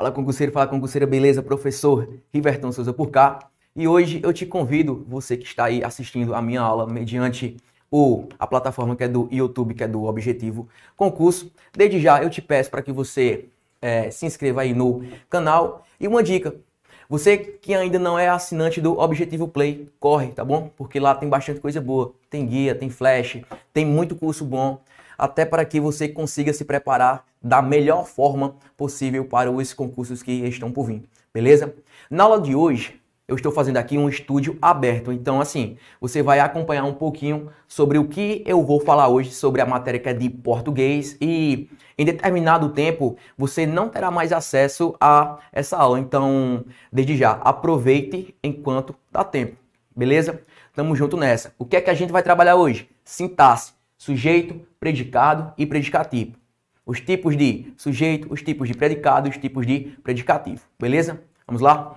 Fala concurseiro, fala concurseira, beleza? Professor Riverton Souza por cá. E hoje eu te convido, você que está aí assistindo a minha aula mediante o, a plataforma que é do YouTube, que é do Objetivo Concurso. Desde já eu te peço para que você é, se inscreva aí no canal. E uma dica, você que ainda não é assinante do Objetivo Play, corre, tá bom? Porque lá tem bastante coisa boa. Tem guia, tem flash, tem muito curso bom até para que você consiga se preparar da melhor forma possível para os concursos que estão por vir, beleza? Na aula de hoje, eu estou fazendo aqui um estúdio aberto, então assim, você vai acompanhar um pouquinho sobre o que eu vou falar hoje sobre a matéria que é de português e em determinado tempo você não terá mais acesso a essa aula, então desde já aproveite enquanto dá tempo, beleza? Tamo junto nessa. O que é que a gente vai trabalhar hoje? Sintaxe sujeito, predicado e predicativo. Os tipos de sujeito, os tipos de predicado os tipos de predicativo. Beleza? Vamos lá?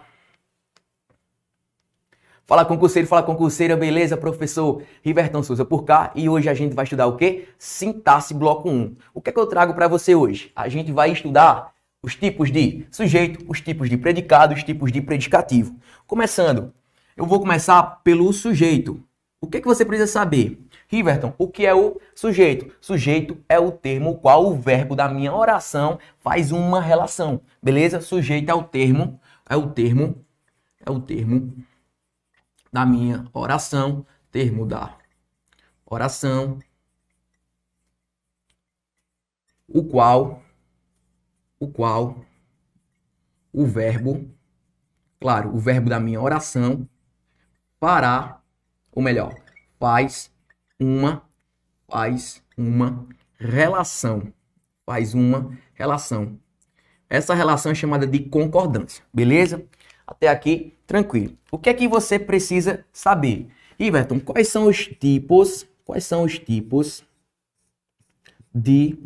Fala concurseiro, fala concurseira, beleza? Professor Riverton Souza por cá e hoje a gente vai estudar o quê? Sintaxe bloco 1. O que é que eu trago para você hoje? A gente vai estudar os tipos de sujeito, os tipos de predicado, os tipos de predicativo. Começando, eu vou começar pelo sujeito. O que é que você precisa saber? Riverton, o que é o sujeito? Sujeito é o termo qual o verbo da minha oração faz uma relação. Beleza? Sujeito é o termo, é o termo, é o termo da minha oração, termo da oração, o qual, o qual, o verbo, claro, o verbo da minha oração, fará, ou melhor, faz uma faz uma relação. Faz uma relação. Essa relação é chamada de concordância, beleza? Até aqui, tranquilo. O que é que você precisa saber? Iverton, quais são os tipos, quais são os tipos de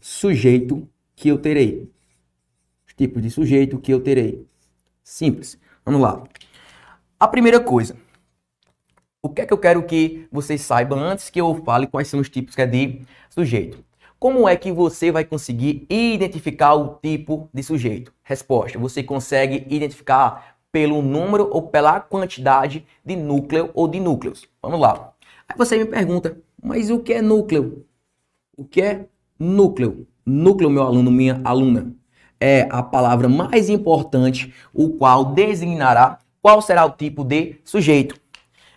sujeito que eu terei? Os tipos de sujeito que eu terei. Simples. Vamos lá. A primeira coisa, o que é que eu quero que vocês saibam antes que eu fale quais são os tipos é de sujeito? Como é que você vai conseguir identificar o tipo de sujeito? Resposta: você consegue identificar pelo número ou pela quantidade de núcleo ou de núcleos. Vamos lá. Aí você me pergunta, mas o que é núcleo? O que é núcleo? Núcleo, meu aluno, minha aluna, é a palavra mais importante, o qual designará qual será o tipo de sujeito.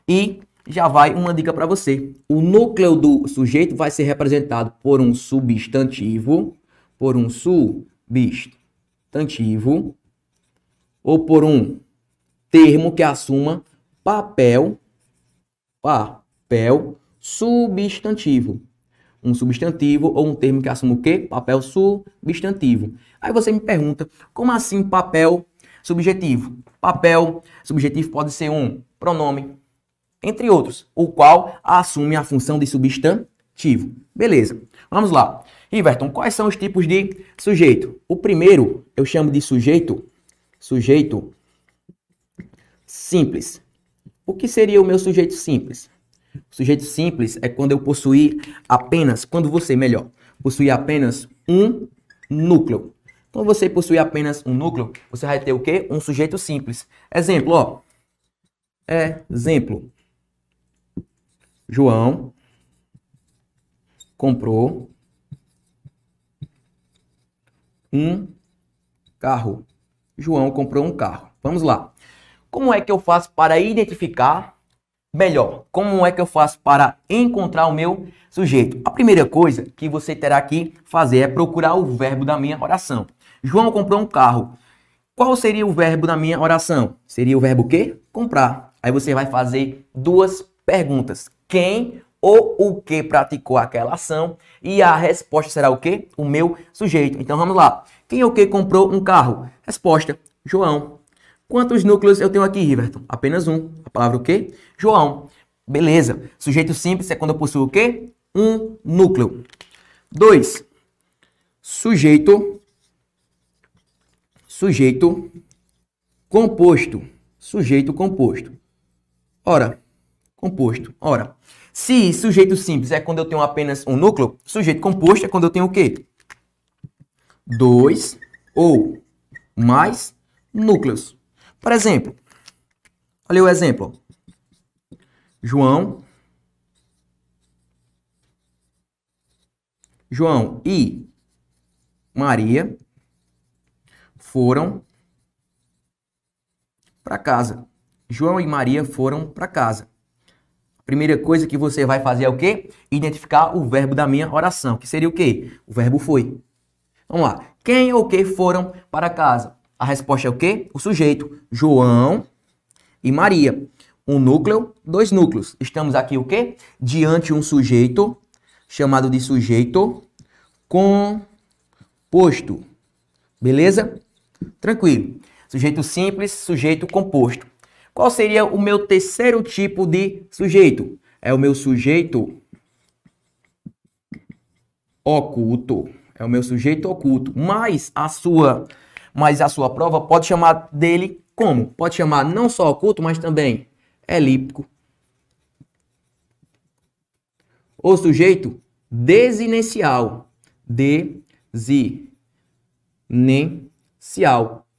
E já vai uma dica para você. O núcleo do sujeito vai ser representado por um substantivo, por um substantivo, ou por um termo que assuma papel, papel substantivo. Um substantivo ou um termo que assuma o quê? Papel substantivo. Aí você me pergunta, como assim papel subjetivo? Papel subjetivo pode ser um pronome, entre outros, o qual assume a função de substantivo. Beleza, vamos lá. Iverton, quais são os tipos de sujeito? O primeiro eu chamo de sujeito, sujeito simples. O que seria o meu sujeito simples? Sujeito simples é quando eu possuir apenas, quando você, melhor, possuir apenas um núcleo. Quando você possuir apenas um núcleo, você vai ter o quê? Um sujeito simples. Exemplo, ó. Exemplo. João comprou um carro. João comprou um carro. Vamos lá. Como é que eu faço para identificar melhor? Como é que eu faço para encontrar o meu sujeito? A primeira coisa que você terá que fazer é procurar o verbo da minha oração. João comprou um carro. Qual seria o verbo da minha oração? Seria o verbo quê? Comprar. Aí você vai fazer duas perguntas quem ou o que praticou aquela ação e a resposta será o que? O meu sujeito. Então vamos lá. Quem ou que comprou um carro? Resposta: João. Quantos núcleos eu tenho aqui, Riverton? Apenas um. A palavra o quê? João. Beleza. Sujeito simples é quando eu possuo o quê? Um núcleo. Dois. Sujeito. Sujeito composto. Sujeito composto. Ora, composto. Ora, se sujeito simples é quando eu tenho apenas um núcleo, sujeito composto é quando eu tenho o quê? Dois ou mais núcleos. Por exemplo, olha o exemplo. João João e Maria foram para casa. João e Maria foram para casa. Primeira coisa que você vai fazer é o quê? Identificar o verbo da minha oração, que seria o quê? O verbo foi. Vamos lá. Quem ou que foram para casa? A resposta é o quê? O sujeito. João e Maria. Um núcleo, dois núcleos. Estamos aqui o quê? Diante um sujeito chamado de sujeito composto. Beleza? Tranquilo. Sujeito simples, sujeito composto. Qual seria o meu terceiro tipo de sujeito? É o meu sujeito oculto. É o meu sujeito oculto. Mas a sua, mas a sua prova pode chamar dele como? Pode chamar não só oculto, mas também elíptico. O sujeito desinicial. Desinicial.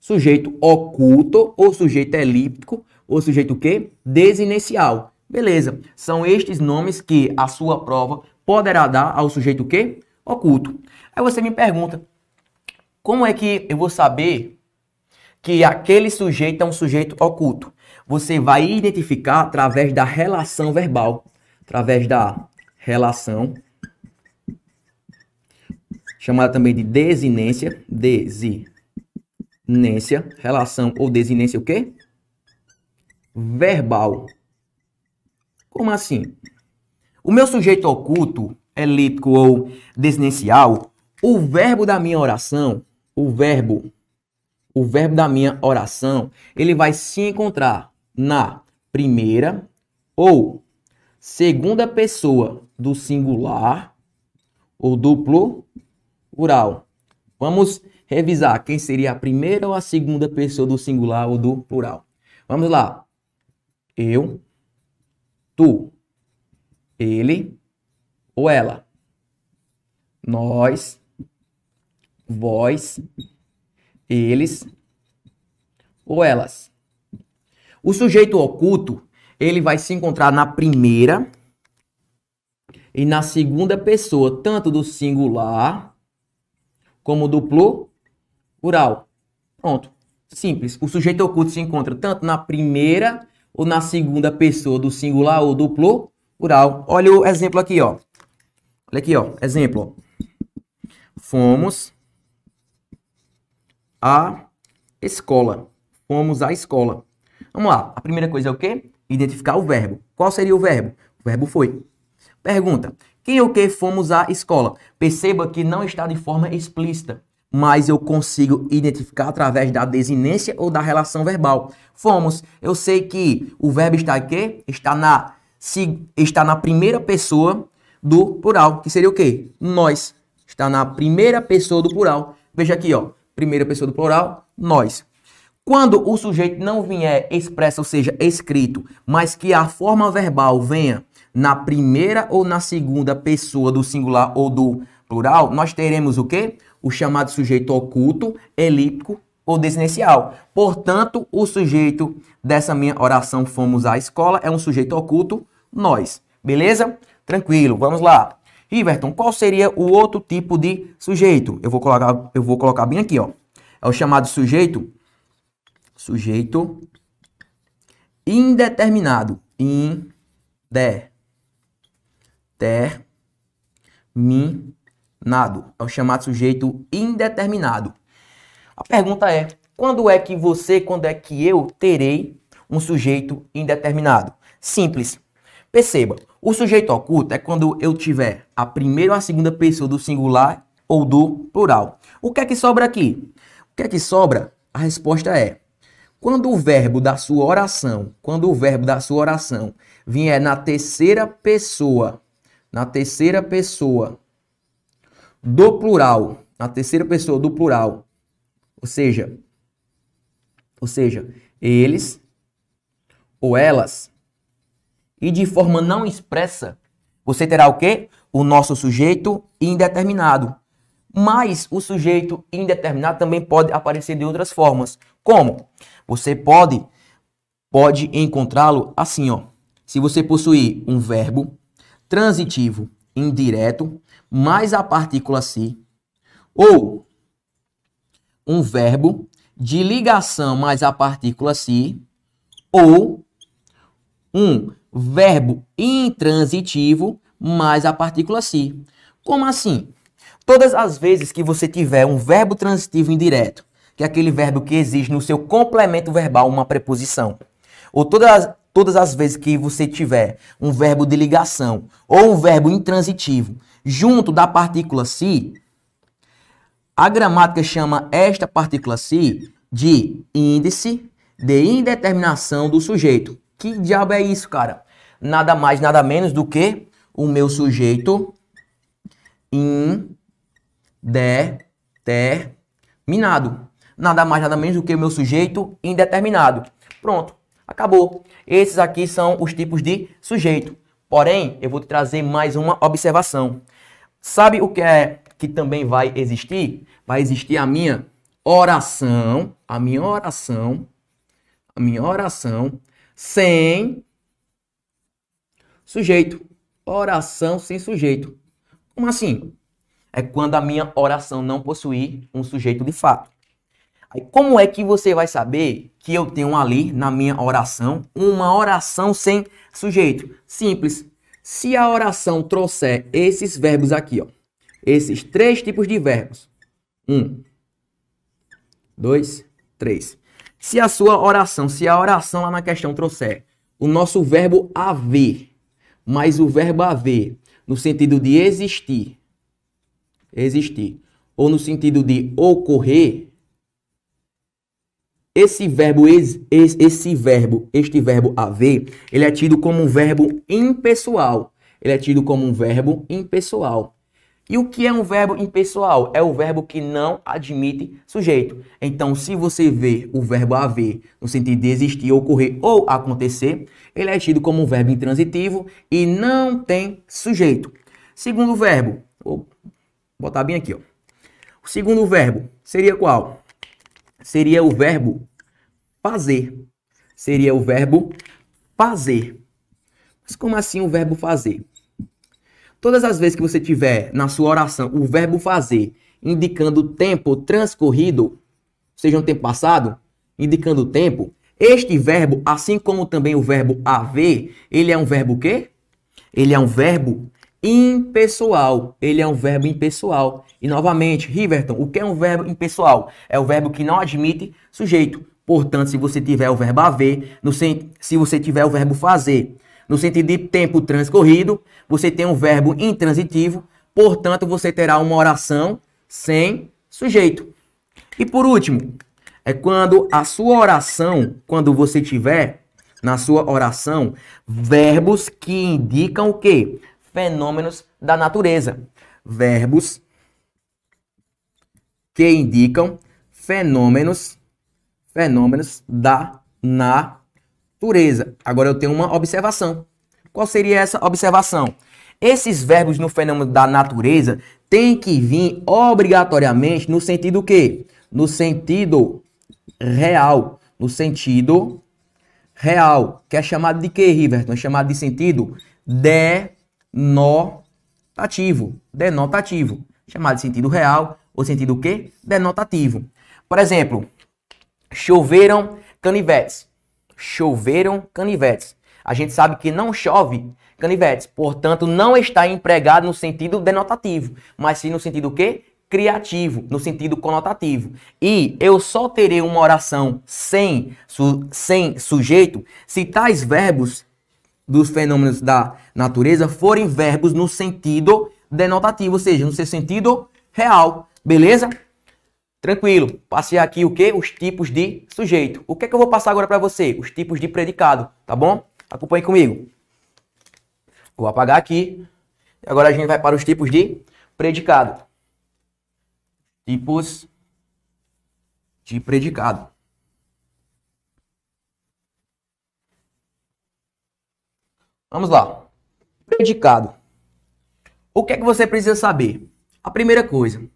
Sujeito oculto ou sujeito elíptico ou sujeito o quê? Desinicial. Beleza. São estes nomes que a sua prova poderá dar ao sujeito o quê? Oculto. Aí você me pergunta, como é que eu vou saber que aquele sujeito é um sujeito oculto? Você vai identificar através da relação verbal, através da relação chamada também de desinência, desinência, relação ou desinência o quê? Verbal. Como assim? O meu sujeito oculto, elíptico ou desinencial, o verbo da minha oração, o verbo, o verbo da minha oração, ele vai se encontrar na primeira ou segunda pessoa do singular ou duplo plural. Vamos revisar quem seria a primeira ou a segunda pessoa do singular ou do plural. Vamos lá. Eu, tu, ele ou ela. Nós, vós, eles ou elas. O sujeito oculto, ele vai se encontrar na primeira e na segunda pessoa, tanto do singular como do plural. Pronto. Simples. O sujeito oculto se encontra tanto na primeira ou na segunda pessoa do singular ou do plural. Olha o exemplo aqui, ó. Olha aqui, ó. Exemplo. Fomos à escola. Fomos à escola. Vamos lá. A primeira coisa é o quê? Identificar o verbo. Qual seria o verbo? O verbo foi. Pergunta: quem ou que fomos à escola? Perceba que não está de forma explícita, mas eu consigo identificar através da desinência ou da relação verbal. Fomos. Eu sei que o verbo está aqui, está na se, está na primeira pessoa do plural, que seria o quê? Nós. Está na primeira pessoa do plural. Veja aqui, ó. Primeira pessoa do plural, nós. Quando o sujeito não vier expresso, ou seja, escrito, mas que a forma verbal venha na primeira ou na segunda pessoa do singular ou do plural, nós teremos o quê? O chamado sujeito oculto, elíptico ou desinencial. Portanto, o sujeito dessa minha oração fomos à escola é um sujeito oculto, nós. Beleza? Tranquilo, vamos lá. Riverton, qual seria o outro tipo de sujeito? Eu vou colocar, eu vou colocar bem aqui, ó. É o chamado sujeito sujeito indeterminado. Indeterminado terminado. É o chamado sujeito indeterminado. A pergunta é: quando é que você, quando é que eu terei um sujeito indeterminado? Simples. Perceba, o sujeito oculto é quando eu tiver a primeira ou a segunda pessoa do singular ou do plural. O que é que sobra aqui? O que é que sobra? A resposta é: quando o verbo da sua oração, quando o verbo da sua oração vier na terceira pessoa na terceira pessoa do plural, na terceira pessoa do plural, ou seja, ou seja, eles ou elas, e de forma não expressa, você terá o quê? O nosso sujeito indeterminado. Mas o sujeito indeterminado também pode aparecer de outras formas. Como? Você pode pode encontrá-lo assim, ó. Se você possuir um verbo transitivo indireto mais a partícula se ou um verbo de ligação mais a partícula se ou um verbo intransitivo mais a partícula se. Como assim? Todas as vezes que você tiver um verbo transitivo indireto, que é aquele verbo que exige no seu complemento verbal uma preposição, ou todas, todas as vezes que você tiver um verbo de ligação ou um verbo intransitivo junto da partícula se, a gramática chama esta partícula se de índice de indeterminação do sujeito. Que diabo é isso, cara? Nada mais, nada menos do que o meu sujeito indeterminado. Nada mais, nada menos do que o meu sujeito indeterminado. Pronto, acabou. Esses aqui são os tipos de sujeito. Porém, eu vou te trazer mais uma observação. Sabe o que é que também vai existir? Vai existir a minha oração, a minha oração, a minha oração sem sujeito. Oração sem sujeito. Como assim? É quando a minha oração não possuir um sujeito de fato. Aí, como é que você vai saber que eu tenho ali na minha oração uma oração sem sujeito? Simples. Se a oração trouxer esses verbos aqui, ó, esses três tipos de verbos. Um, dois, três. Se a sua oração, se a oração lá na questão trouxer o nosso verbo haver, mais o verbo haver, no sentido de existir, existir, ou no sentido de ocorrer, esse verbo, esse, esse verbo, este verbo haver, ele é tido como um verbo impessoal. Ele é tido como um verbo impessoal. E o que é um verbo impessoal? É o verbo que não admite sujeito. Então, se você vê o verbo haver no sentido de existir, ocorrer ou acontecer, ele é tido como um verbo intransitivo e não tem sujeito. Segundo verbo, vou botar bem aqui, ó. O segundo verbo seria qual? Seria o verbo fazer. Seria o verbo fazer. Mas como assim o verbo fazer? Todas as vezes que você tiver na sua oração o verbo fazer indicando tempo transcorrido, seja um tempo passado, indicando tempo, este verbo, assim como também o verbo haver, ele é um verbo quê? Ele é um verbo impessoal. Ele é um verbo impessoal. E novamente, Riverton, o que é um verbo impessoal? É o verbo que não admite sujeito. Portanto, se você tiver o verbo haver, no, se você tiver o verbo fazer no sentido de tempo transcorrido, você tem um verbo intransitivo, portanto, você terá uma oração sem sujeito. E por último, é quando a sua oração, quando você tiver na sua oração verbos que indicam o quê? Fenômenos da natureza. Verbos que indicam fenômenos fenômenos da natureza. Agora eu tenho uma observação. Qual seria essa observação? Esses verbos no fenômeno da natureza têm que vir obrigatoriamente no sentido quê? No sentido real. No sentido real. Que é chamado de quê, Riverton? É chamado de sentido denotativo. Denotativo. Chamado de sentido real ou sentido quê? Denotativo. Por exemplo, choveram canivetes choveram canivetes. A gente sabe que não chove canivetes, portanto, não está empregado no sentido denotativo, mas sim no sentido quê? Criativo, no sentido conotativo. E eu só terei uma oração sem, su, sem sujeito se tais verbos dos fenômenos da natureza forem verbos no sentido denotativo, ou seja, no seu sentido real. Beleza? Tranquilo. Passei aqui o que? Os tipos de sujeito. O que, é que eu vou passar agora para você? Os tipos de predicado, tá bom? Acompanhe comigo. Vou apagar aqui. Agora a gente vai para os tipos de predicado. Tipos de predicado. Vamos lá. Predicado. O que é que você precisa saber? A primeira coisa,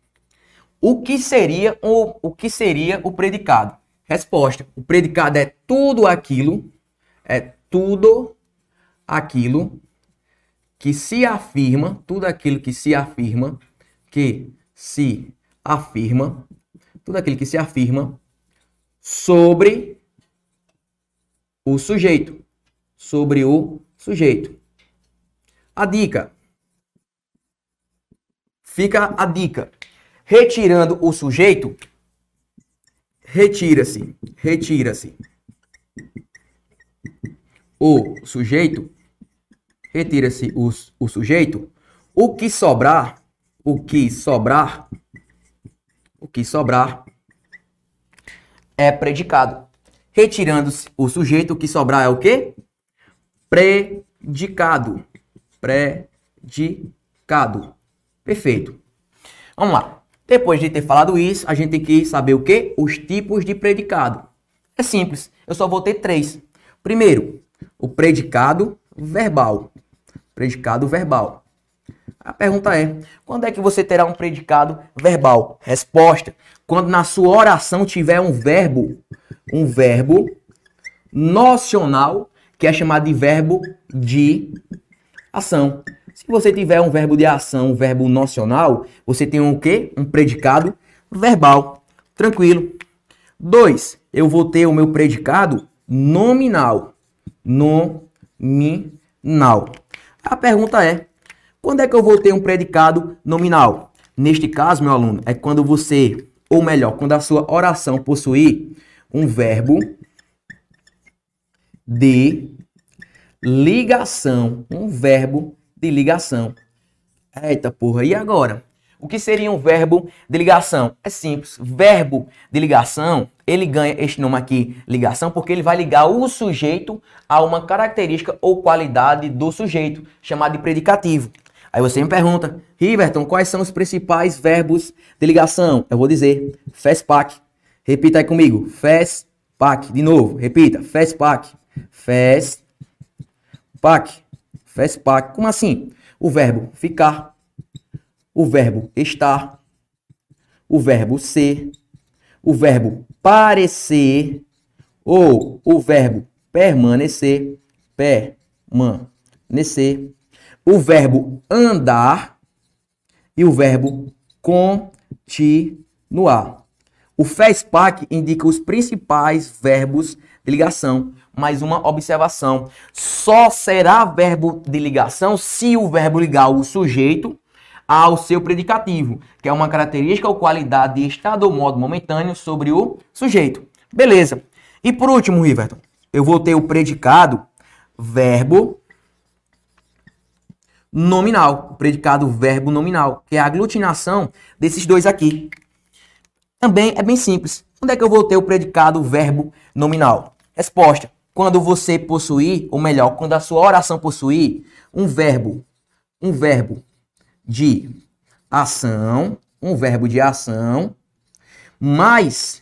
O que seria o, o que seria o predicado? Resposta: o predicado é tudo aquilo, é tudo aquilo que se afirma, tudo aquilo que se afirma, que se afirma, tudo aquilo que se afirma sobre o sujeito, sobre o sujeito. A dica. Fica a dica. Retirando o sujeito, retira-se, retira-se. O sujeito, retira-se o, o sujeito. O que sobrar, o que sobrar, o que sobrar é predicado. Retirando-se o sujeito, o que sobrar é o quê? Predicado. Predicado. Perfeito. Vamos lá. Depois de ter falado isso, a gente tem que saber o quê? Os tipos de predicado. É simples. Eu só vou ter três. Primeiro, o predicado verbal. Predicado verbal. A pergunta é: quando é que você terá um predicado verbal? Resposta: quando na sua oração tiver um verbo, um verbo nocional, que é chamado de verbo de ação. Se você tiver um verbo de ação, um verbo nocional, você tem um quê? Um predicado verbal. Tranquilo. Dois, eu vou ter o meu predicado nominal. Nominal. A pergunta é: quando é que eu vou ter um predicado nominal? Neste caso, meu aluno, é quando você, ou melhor, quando a sua oração possuir um verbo de ligação, um verbo de ligação. Eita porra, e agora? O que seria um verbo de ligação? É simples. Verbo de ligação, ele ganha este nome aqui, ligação, porque ele vai ligar o sujeito a uma característica ou qualidade do sujeito, chamado de predicativo. Aí você me pergunta, Riverton, quais são os principais verbos de ligação? Eu vou dizer, FESPAC. Repita aí comigo, FESPAC. De novo, repita, FESPAC. FESPAC. FESPAC. Como assim? O verbo ficar, o verbo estar, o verbo ser, o verbo parecer ou o verbo permanecer, permanecer, o verbo andar e o verbo continuar. O FESPAC indica os principais verbos de ligação mais uma observação. Só será verbo de ligação se o verbo ligar o sujeito ao seu predicativo, que é uma característica ou qualidade de estado ou modo momentâneo sobre o sujeito. Beleza. E por último, Riverton, eu vou ter o predicado verbo nominal, o predicado verbo nominal, que é a aglutinação desses dois aqui. Também é bem simples. Onde é que eu vou ter o predicado verbo nominal? Resposta: quando você possuir, ou melhor, quando a sua oração possuir um verbo, um verbo de ação, um verbo de ação, mais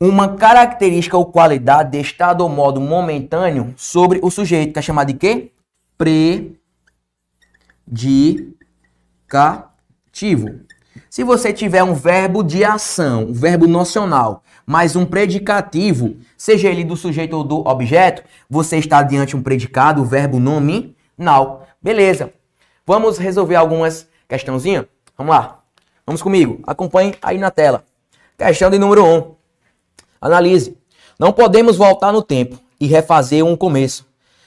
uma característica ou qualidade de estado ou modo momentâneo sobre o sujeito, que é chamado de quê? Predicativo. Se você tiver um verbo de ação, um verbo nocional, mais um predicativo, seja ele do sujeito ou do objeto, você está diante de um predicado, verbo nominal. Beleza. Vamos resolver algumas questãozinhas? Vamos lá. Vamos comigo. Acompanhe aí na tela. Questão de número 1. Um. Analise. Não podemos voltar no tempo e refazer um começo.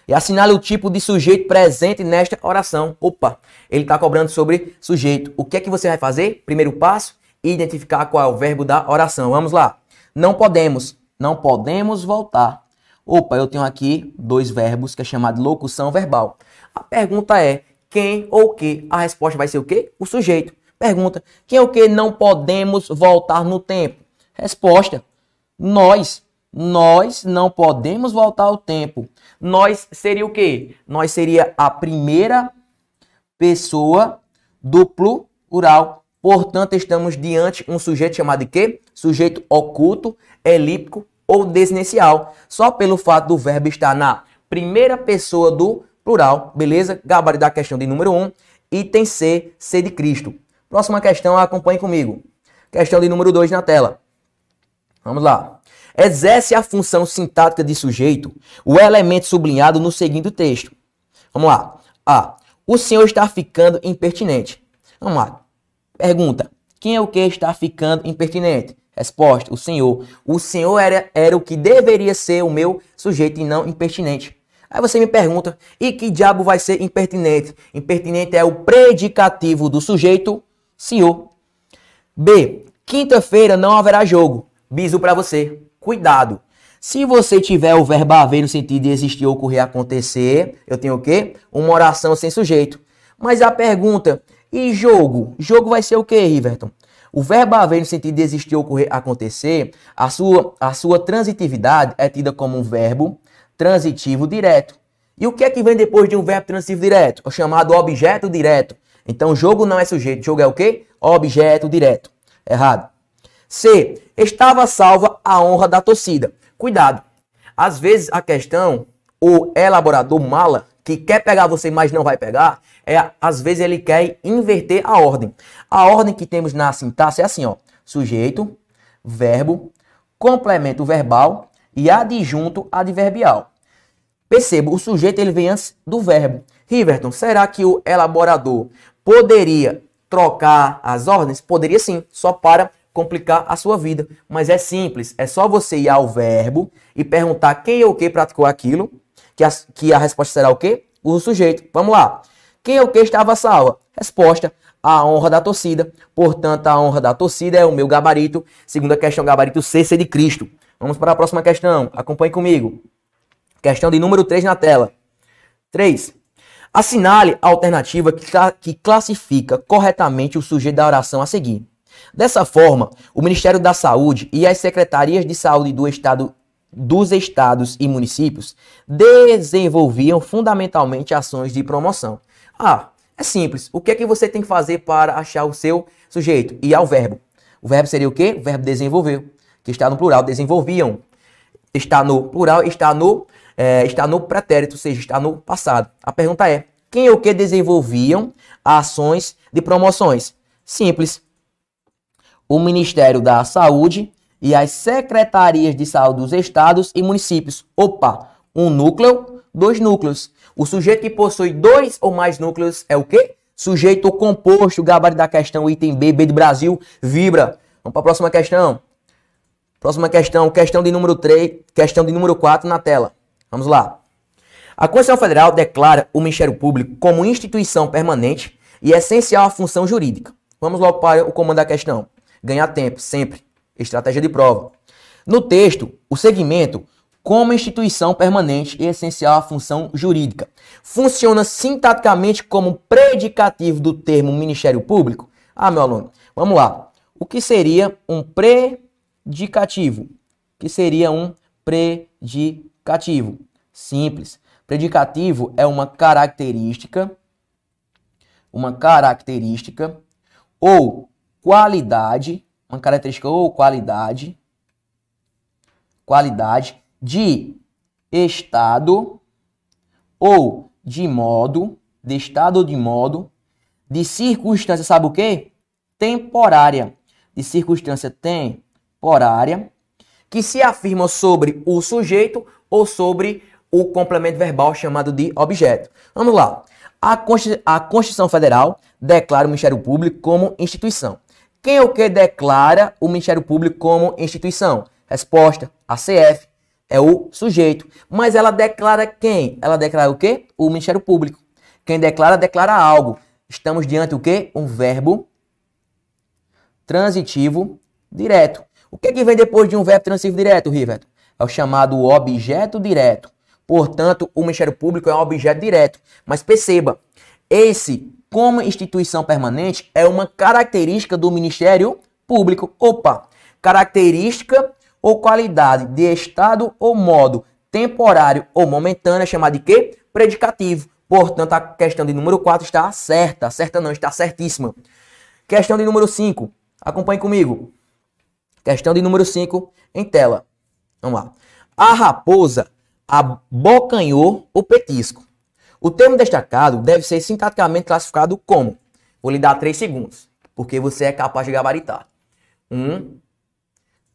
E assinale o tipo de sujeito presente nesta oração. Opa, ele está cobrando sobre sujeito. O que é que você vai fazer? Primeiro passo, identificar qual é o verbo da oração. Vamos lá. Não podemos. Não podemos voltar. Opa, eu tenho aqui dois verbos que é chamado locução verbal. A pergunta é quem ou que? A resposta vai ser o quê? O sujeito. Pergunta: quem ou que não podemos voltar no tempo? Resposta: nós. Nós não podemos voltar ao tempo. Nós seria o quê? Nós seria a primeira pessoa do plural. Portanto, estamos diante um sujeito chamado de quê? Sujeito oculto, elíptico ou desinicial. Só pelo fato do verbo estar na primeira pessoa do plural, beleza? Gabarito da questão de número 1. Um, item C, C de Cristo. Próxima questão, acompanhe comigo. Questão de número 2 na tela. Vamos lá. Exerce a função sintática de sujeito o elemento sublinhado no seguinte texto. Vamos lá. A. O senhor está ficando impertinente. Vamos lá. Pergunta. Quem é o que está ficando impertinente? Resposta: o senhor. O senhor era, era o que deveria ser o meu sujeito e não impertinente. Aí você me pergunta, e que diabo vai ser impertinente? Impertinente é o predicativo do sujeito, senhor. B. Quinta-feira não haverá jogo. Bisu para você. Cuidado. Se você tiver o verbo haver no sentido de existir, ocorrer, acontecer, eu tenho o quê? Uma oração sem sujeito. Mas a pergunta, e jogo? Jogo vai ser o quê, Riverton? O verbo haver no sentido de existir, ocorrer, acontecer, a sua, a sua transitividade é tida como um verbo transitivo direto. E o que é que vem depois de um verbo transitivo direto? O chamado objeto direto. Então, jogo não é sujeito. Jogo é o quê? Objeto direto. Errado. C. Estava salva a honra da torcida. Cuidado. Às vezes a questão, o elaborador mala, que quer pegar você, mas não vai pegar, é às vezes ele quer inverter a ordem. A ordem que temos na sintaxe é assim, ó: sujeito, verbo, complemento verbal e adjunto adverbial. Perceba, o sujeito ele vem antes do verbo. Riverton, será que o elaborador poderia trocar as ordens? Poderia sim, só para complicar a sua vida. Mas é simples, é só você ir ao verbo e perguntar quem ou que praticou aquilo, que a, que a resposta será o quê? O sujeito. Vamos lá. Quem ou que estava salva? Resposta, a honra da torcida. Portanto, a honra da torcida é o meu gabarito. Segunda questão, gabarito C, C de Cristo. Vamos para a próxima questão. Acompanhe comigo. Questão de número 3 na tela. 3. Assinale a alternativa que, que classifica corretamente o sujeito da oração a seguir. Dessa forma, o Ministério da Saúde e as secretarias de saúde do estado, dos estados e municípios desenvolviam fundamentalmente ações de promoção. Ah, é simples. O que é que você tem que fazer para achar o seu sujeito? E ao verbo. O verbo seria o quê? O verbo desenvolveu que está no plural, desenvolviam. Está no plural, está no, é, está no pretérito, ou seja, está no passado. A pergunta é: quem ou que desenvolviam ações de promoções? Simples. O Ministério da Saúde e as secretarias de saúde dos estados e municípios. Opa, um núcleo, dois núcleos. O sujeito que possui dois ou mais núcleos é o quê? Sujeito composto, gabarito da questão, item B, B do Brasil, vibra. Vamos para a próxima questão. Próxima questão, questão de número 3, questão de número 4 na tela. Vamos lá. A Constituição Federal declara o Ministério Público como instituição permanente e essencial à função jurídica. Vamos logo para o comando da questão. Ganhar tempo, sempre. Estratégia de prova. No texto, o segmento como instituição permanente e essencial à função jurídica. Funciona sintaticamente como predicativo do termo Ministério Público? Ah, meu aluno, vamos lá. O que seria um predicativo? que seria um predicativo. Simples. Predicativo é uma característica, uma característica ou qualidade, uma característica ou qualidade, qualidade de estado ou de modo, de estado ou de modo, de circunstância, sabe o que? Temporária. De circunstância tem horária que se afirma sobre o sujeito ou sobre o complemento verbal chamado de objeto. Vamos lá. A, Constituição Federal declara o Ministério Público como instituição. Quem é o que declara o Ministério Público como instituição? Resposta: a CF é o sujeito. Mas ela declara quem? Ela declara o quê? O Ministério Público. Quem declara, declara algo. Estamos diante o quê? Um verbo transitivo direto. O que, é que vem depois de um verbo transitivo direto, River? É o chamado objeto direto. Portanto, o Ministério Público é um objeto direto. Mas perceba, esse, como instituição permanente, é uma característica do Ministério Público. Opa! Característica ou qualidade de estado ou modo temporário ou momentâneo é chamada de quê? Predicativo. Portanto, a questão de número 4 está certa. Certa não, está certíssima. Questão de número 5. Acompanhe comigo. Questão de número 5 em tela. Vamos lá. A raposa abocanhou o petisco. O termo destacado deve ser sintaticamente classificado como. Vou lhe dar 3 segundos. porque você é capaz de gabaritar. Um,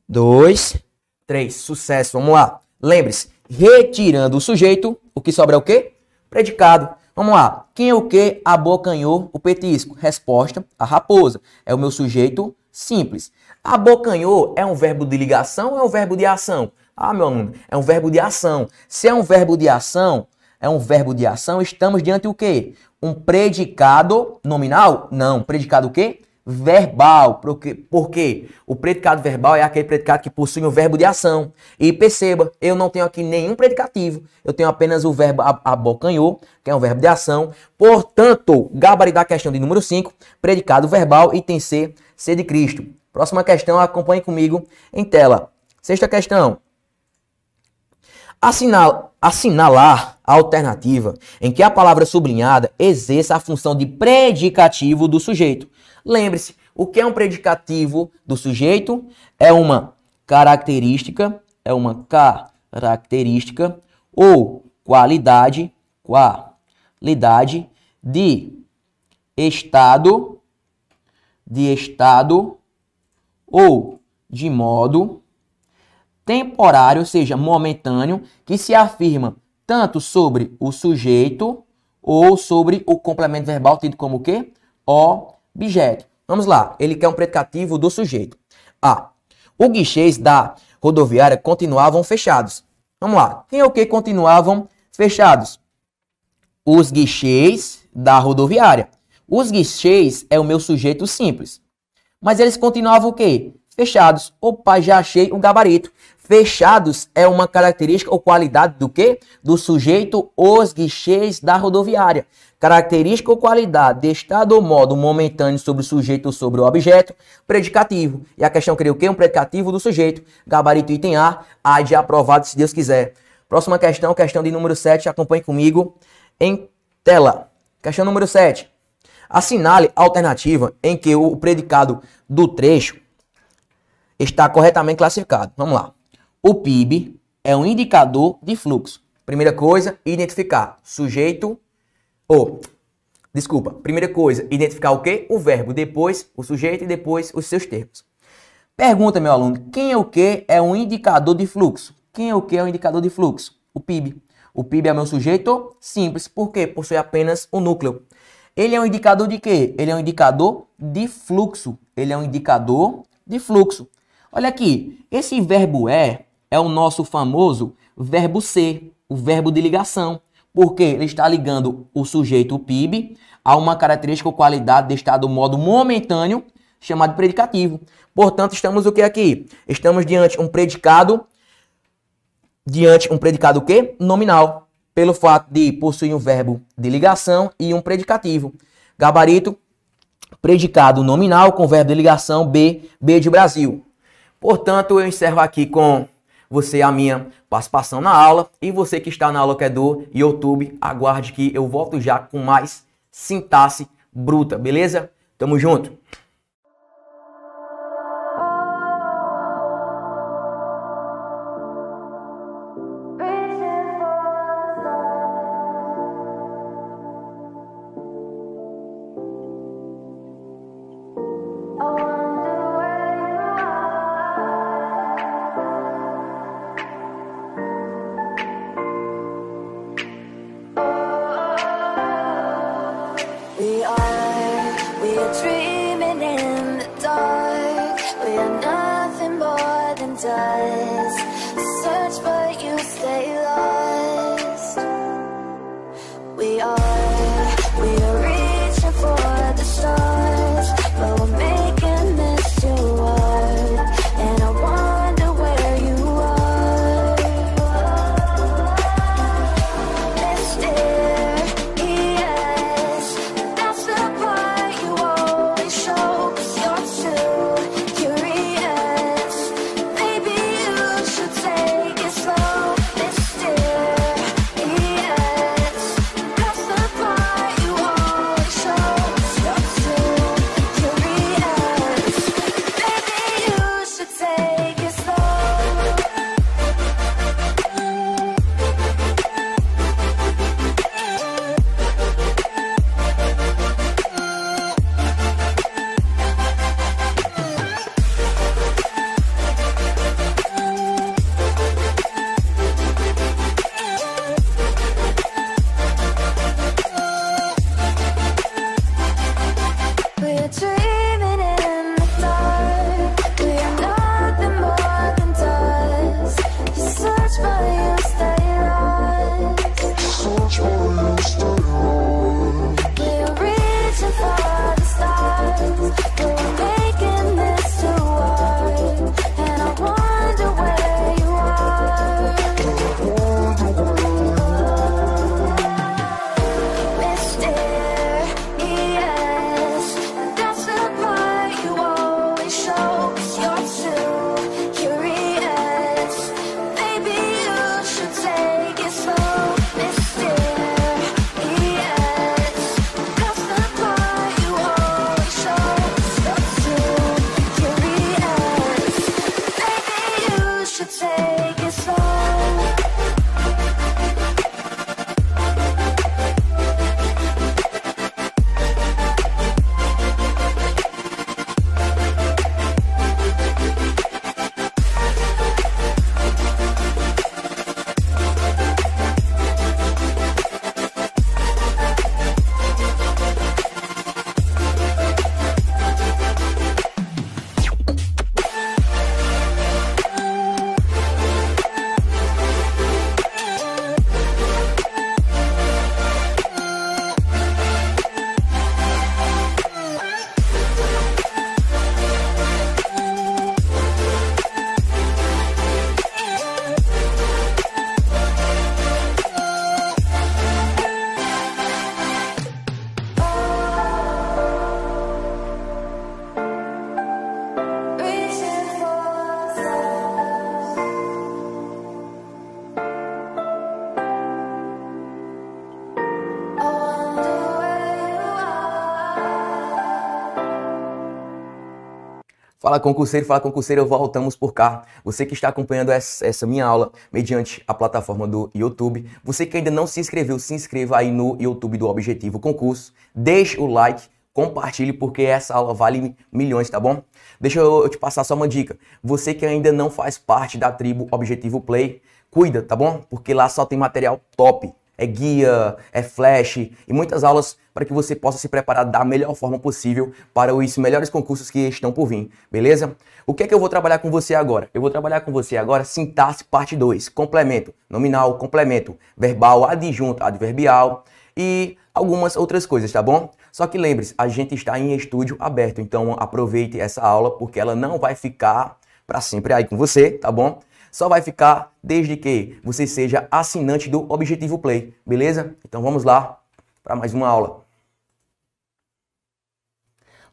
dois, três. Sucesso. Vamos lá. Lembre-se, retirando o sujeito, o que sobra é o quê? Predicado. Vamos lá. Quem é o que abocanhou o petisco? Resposta: a raposa. É o meu sujeito simples. Abocanhou é um verbo de ligação ou é um verbo de ação? Ah, meu aluno, é um verbo de ação. Se é um verbo de ação, é um verbo de ação, estamos diante o quê? Um predicado nominal? Não. Predicado o quê? verbal. Porque, porque o predicado verbal é aquele predicado que possui um verbo de ação. E perceba, eu não tenho aqui nenhum predicativo. Eu tenho apenas o verbo abocanhou, que é um verbo de ação. Portanto, gabarito da questão de número 5, predicado verbal, item C, C de Cristo. Próxima questão, acompanhe comigo em tela. Sexta questão. Assinal, assinalar alternativa em que a palavra sublinhada exerça a função de predicativo do sujeito. Lembre-se, o que é um predicativo do sujeito? É uma característica, é uma característica ou qualidade, qualidade de estado, de estado ou de modo temporário, ou seja, momentâneo, que se afirma tanto sobre o sujeito ou sobre o complemento verbal tido como o quê? Objeto. Vamos lá, ele quer um predicativo do sujeito. A. Os guichês da rodoviária continuavam fechados. Vamos lá, quem é o que continuavam fechados? Os guichês da rodoviária. Os guichês é o meu sujeito simples. Mas eles continuavam o quê? Fechados. Opa, já achei o gabarito. Fechados é uma característica ou qualidade do quê? Do sujeito os guichês da rodoviária. Característica ou qualidade de estado ou modo momentâneo sobre o sujeito ou sobre o objeto, predicativo. E a questão queria o quê? Um predicativo do sujeito. Gabarito item A, A de aprovado se Deus quiser. Próxima questão, questão de número 7, acompanhe comigo em tela. Questão número 7. Assinale alternativa em que o predicado do trecho está corretamente classificado. Vamos lá. O PIB é um indicador de fluxo. Primeira coisa, identificar sujeito ou desculpa, primeira coisa, identificar o que? O verbo, depois o sujeito e depois os seus termos. Pergunta, meu aluno, quem é o que é um indicador de fluxo? Quem é o que é um indicador de fluxo? O PIB. O PIB é meu sujeito simples, por quê? Possui apenas o um núcleo. Ele é um indicador de quê? Ele é um indicador de fluxo. Ele é um indicador de fluxo. Olha aqui, esse verbo é é o nosso famoso verbo ser, o verbo de ligação, porque ele está ligando o sujeito, o PIB, a uma característica ou qualidade de estado modo momentâneo, chamado predicativo. Portanto, estamos o que aqui? Estamos diante um predicado, diante um predicado o quê? Nominal, pelo fato de possuir um verbo de ligação e um predicativo. Gabarito, predicado nominal com verbo de ligação B, B de Brasil. Portanto, eu encerro aqui com você a minha participação na aula e você que está na aula que é do YouTube, aguarde que eu volto já com mais sintaxe bruta, beleza? Tamo junto! Fala concurseiro, fala concurseiro, voltamos por cá. Você que está acompanhando essa, essa minha aula mediante a plataforma do YouTube, você que ainda não se inscreveu, se inscreva aí no YouTube do Objetivo Concurso, deixe o like, compartilhe porque essa aula vale milhões, tá bom? Deixa eu, eu te passar só uma dica. Você que ainda não faz parte da tribo Objetivo Play, cuida, tá bom? Porque lá só tem material top. É guia, é flash e muitas aulas para que você possa se preparar da melhor forma possível para os melhores concursos que estão por vir, beleza? O que é que eu vou trabalhar com você agora? Eu vou trabalhar com você agora sintaxe parte 2, complemento, nominal, complemento, verbal, adjunto, adverbial e algumas outras coisas, tá bom? Só que lembre-se, a gente está em estúdio aberto, então aproveite essa aula porque ela não vai ficar para sempre aí com você, tá bom? Só vai ficar desde que você seja assinante do Objetivo Play, beleza? Então vamos lá para mais uma aula.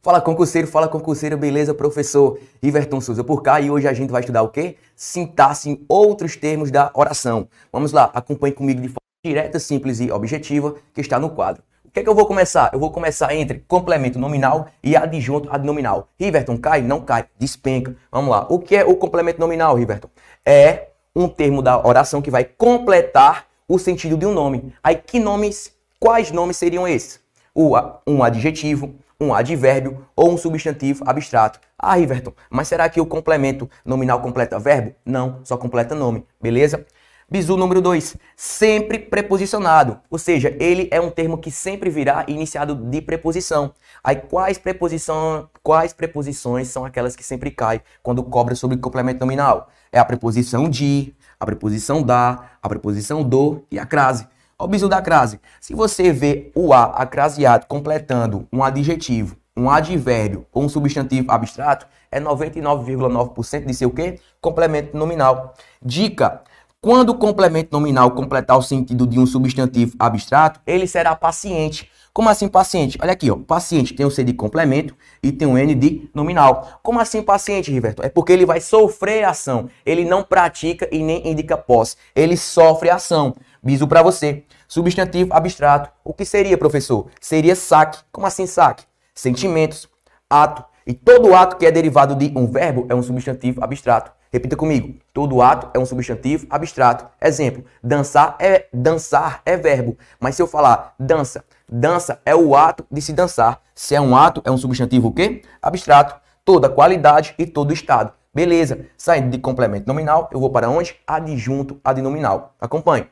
Fala concurseiro, fala concurseiro, beleza? Professor Iverton Souza por cá e hoje a gente vai estudar o quê? Sintaxe em outros termos da oração. Vamos lá, acompanhe comigo de forma direta, simples e objetiva que está no quadro. O que é que eu vou começar? Eu vou começar entre complemento nominal e adjunto adnominal. Riverton, cai? Não cai, despenca. Vamos lá. O que é o complemento nominal, Riverton? É um termo da oração que vai completar o sentido de um nome. Aí que nomes, quais nomes seriam esses? Um adjetivo, um advérbio ou um substantivo abstrato. Ah, Riverton, mas será que o complemento nominal completa verbo? Não, só completa nome, beleza? Bizu número 2, sempre preposicionado, ou seja, ele é um termo que sempre virá iniciado de preposição. Aí quais, preposição, quais preposições são aquelas que sempre caem quando cobra sobre complemento nominal? É a preposição de, a preposição da, a preposição do e a crase. Olha o bizu da crase. Se você vê o a acraseado completando um adjetivo, um advérbio ou um substantivo abstrato, é 99,9% de ser o quê? Complemento nominal. Dica: quando o complemento nominal completar o sentido de um substantivo abstrato, ele será paciente. Como assim paciente? Olha aqui, ó. Paciente tem o C de complemento e tem o N de nominal. Como assim paciente, Riverton? É porque ele vai sofrer ação. Ele não pratica e nem indica posse. Ele sofre ação. Biso para você. Substantivo abstrato. O que seria, professor? Seria saque. Como assim saque? Sentimentos, ato. E todo ato que é derivado de um verbo é um substantivo abstrato. Repita comigo. Todo ato é um substantivo abstrato. Exemplo: dançar é dançar é verbo, mas se eu falar dança, dança é o ato de se dançar. Se é um ato, é um substantivo o quê? Abstrato. Toda qualidade e todo estado. Beleza. Saindo de complemento nominal, eu vou para onde? Adjunto adnominal. Acompanhe.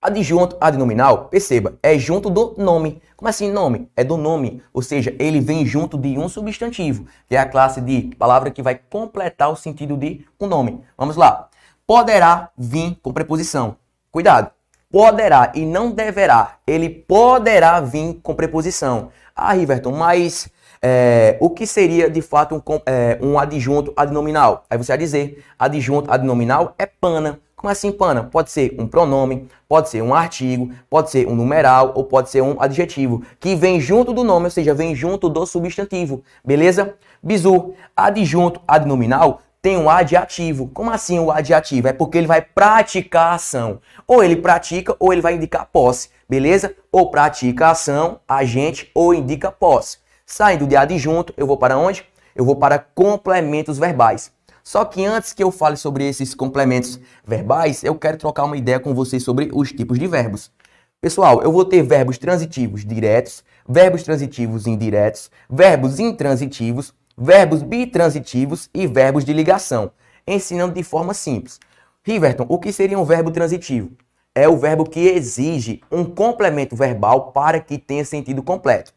Adjunto adnominal, perceba, é junto do nome. Como assim nome? É do nome, ou seja, ele vem junto de um substantivo, que é a classe de palavra que vai completar o sentido de um nome. Vamos lá. Poderá vir com preposição. Cuidado. Poderá e não deverá. Ele poderá vir com preposição. Ah, Riverton, mas é, o que seria de fato um, é, um adjunto adnominal? Aí você vai dizer, adjunto adnominal é pana. Como assim, pana? Pode ser um pronome, pode ser um artigo, pode ser um numeral ou pode ser um adjetivo que vem junto do nome, ou seja, vem junto do substantivo. Beleza? Bizu, adjunto adnominal tem um adjetivo. Como assim o adjetivo? É porque ele vai praticar a ação. Ou ele pratica ou ele vai indicar posse. Beleza? Ou pratica a ação, agente ou indica posse. Saindo de adjunto, eu vou para onde? Eu vou para complementos verbais. Só que antes que eu fale sobre esses complementos verbais, eu quero trocar uma ideia com vocês sobre os tipos de verbos. Pessoal, eu vou ter verbos transitivos diretos, verbos transitivos indiretos, verbos intransitivos, verbos bitransitivos e verbos de ligação, ensinando de forma simples. Riverton, o que seria um verbo transitivo? É o verbo que exige um complemento verbal para que tenha sentido completo.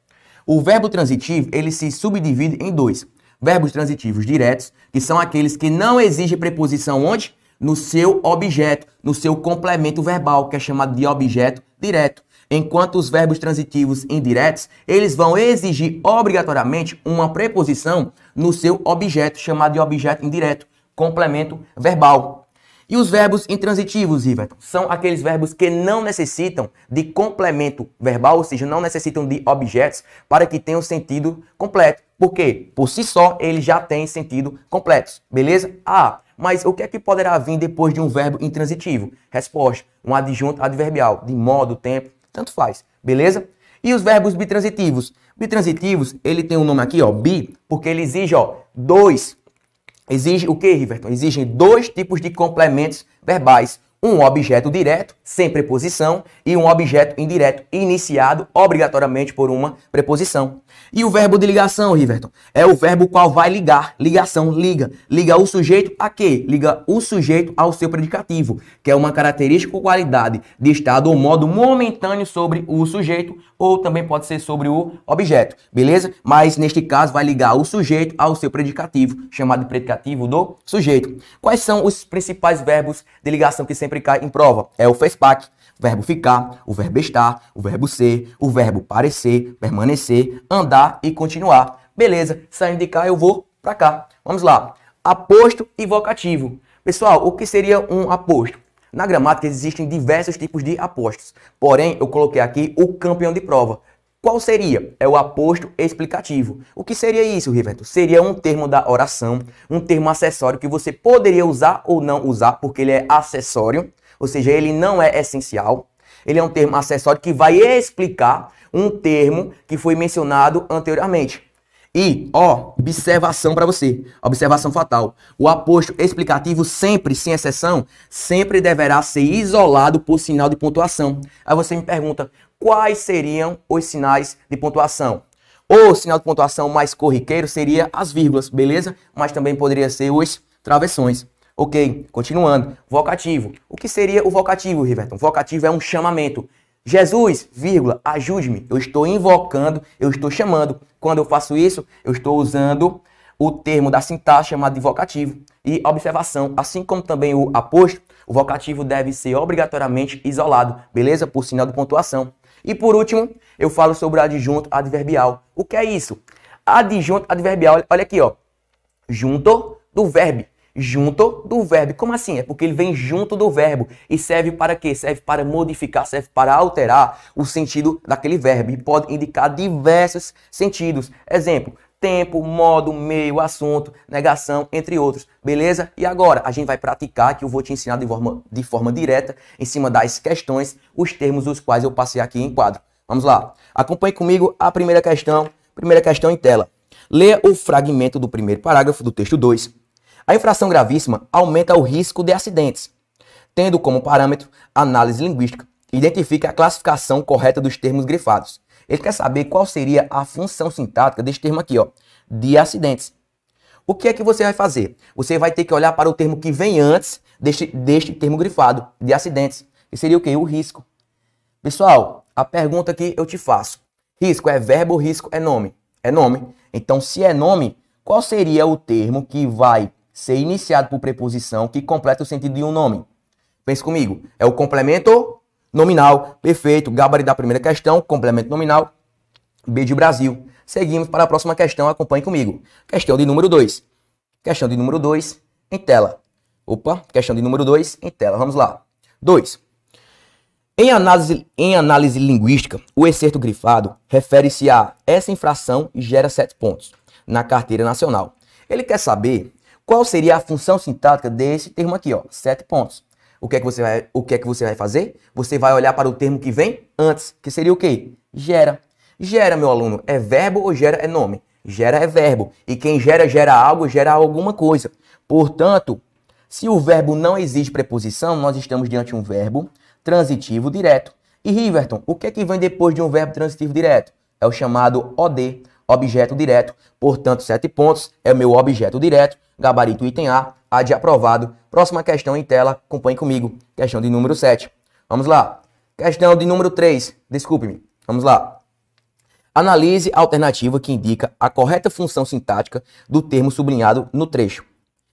O verbo transitivo, ele se subdivide em dois. Verbos transitivos diretos, que são aqueles que não exigem preposição onde? No seu objeto, no seu complemento verbal, que é chamado de objeto direto. Enquanto os verbos transitivos indiretos, eles vão exigir obrigatoriamente uma preposição no seu objeto, chamado de objeto indireto, complemento verbal. E os verbos intransitivos, Riverton, são aqueles verbos que não necessitam de complemento verbal, ou seja, não necessitam de objetos para que tenham sentido completo. Por quê? Por si só, eles já têm sentido completo, beleza? Ah, mas o que é que poderá vir depois de um verbo intransitivo? Resposta: um adjunto adverbial, de modo, tempo, tanto faz, beleza? E os verbos bitransitivos? Bitransitivos, ele tem um nome aqui, ó, bi, porque ele exige, ó, dois Exige o que, Riverton? Exigem dois tipos de complementos verbais. Um objeto direto, sem preposição, e um objeto indireto, iniciado obrigatoriamente por uma preposição. E o verbo de ligação, Riverton, é o verbo qual vai ligar. Ligação, liga. Liga o sujeito a quê? Liga o sujeito ao seu predicativo, que é uma característica ou qualidade de estado ou modo momentâneo sobre o sujeito, ou também pode ser sobre o objeto, beleza? Mas neste caso vai ligar o sujeito ao seu predicativo, chamado predicativo do sujeito. Quais são os principais verbos de ligação que sempre cai em prova? É o FESPAC, verbo ficar, o verbo estar, o verbo ser, o verbo parecer, permanecer, andar e continuar. Beleza, saindo de cá eu vou para cá. Vamos lá. Aposto e vocativo. Pessoal, o que seria um aposto? Na gramática existem diversos tipos de apostos. Porém, eu coloquei aqui o campeão de prova. Qual seria? É o aposto explicativo. O que seria isso, Riverto? Seria um termo da oração, um termo acessório que você poderia usar ou não usar, porque ele é acessório, ou seja, ele não é essencial. Ele é um termo acessório que vai explicar um termo que foi mencionado anteriormente. E, ó, observação para você, observação fatal. O aposto explicativo sempre, sem exceção, sempre deverá ser isolado por sinal de pontuação. Aí você me pergunta, quais seriam os sinais de pontuação? O sinal de pontuação mais corriqueiro seria as vírgulas, beleza? Mas também poderia ser os travessões. Ok, continuando. Vocativo. O que seria o vocativo, Riverton? Vocativo é um chamamento. Jesus, vírgula, ajude-me. Eu estou invocando, eu estou chamando. Quando eu faço isso, eu estou usando o termo da sintaxe chamado de vocativo. E observação, assim como também o aposto, o vocativo deve ser obrigatoriamente isolado, beleza? Por sinal de pontuação. E por último, eu falo sobre o adjunto adverbial. O que é isso? Adjunto adverbial, olha aqui, ó. Junto do verbo junto do verbo. Como assim? É porque ele vem junto do verbo e serve para quê? Serve para modificar, serve para alterar o sentido daquele verbo e pode indicar diversos sentidos. Exemplo: tempo, modo, meio, assunto, negação, entre outros. Beleza? E agora a gente vai praticar que eu vou te ensinar de forma, de forma direta em cima das questões, os termos os quais eu passei aqui em quadro. Vamos lá. Acompanhe comigo a primeira questão. Primeira questão em tela. Leia o fragmento do primeiro parágrafo do texto 2 a infração gravíssima aumenta o risco de acidentes, tendo como parâmetro análise linguística. Identifica a classificação correta dos termos grifados. Ele quer saber qual seria a função sintática deste termo aqui, ó, de acidentes. O que é que você vai fazer? Você vai ter que olhar para o termo que vem antes deste, deste termo grifado, de acidentes, que seria o quê? O risco. Pessoal, a pergunta que eu te faço. Risco é verbo risco é nome? É nome. Então, se é nome, qual seria o termo que vai ser iniciado por preposição que completa o sentido de um nome. Pense comigo. É o complemento nominal. Perfeito. Gabarito da primeira questão, complemento nominal. B de Brasil. Seguimos para a próxima questão. Acompanhe comigo. Questão de número 2. Questão de número 2 em tela. Opa, questão de número 2 em tela. Vamos lá. 2. Em análise, em análise linguística, o excerto grifado refere-se a essa infração e gera 7 pontos na carteira nacional. Ele quer saber qual seria a função sintática desse termo aqui, ó? Sete pontos. O que é que você vai, o que é que você vai fazer? Você vai olhar para o termo que vem antes, que seria o quê? Gera. Gera, meu aluno, é verbo ou gera é nome? Gera é verbo. E quem gera, gera algo, gera alguma coisa. Portanto, se o verbo não exige preposição, nós estamos diante de um verbo transitivo direto. E Riverton, o que é que vem depois de um verbo transitivo direto? É o chamado OD, objeto direto. Portanto, sete pontos é o meu objeto direto. Gabarito item A, A de aprovado. Próxima questão em tela, acompanhe comigo. Questão de número 7. Vamos lá. Questão de número 3. Desculpe-me. Vamos lá. Analise a alternativa que indica a correta função sintática do termo sublinhado no trecho.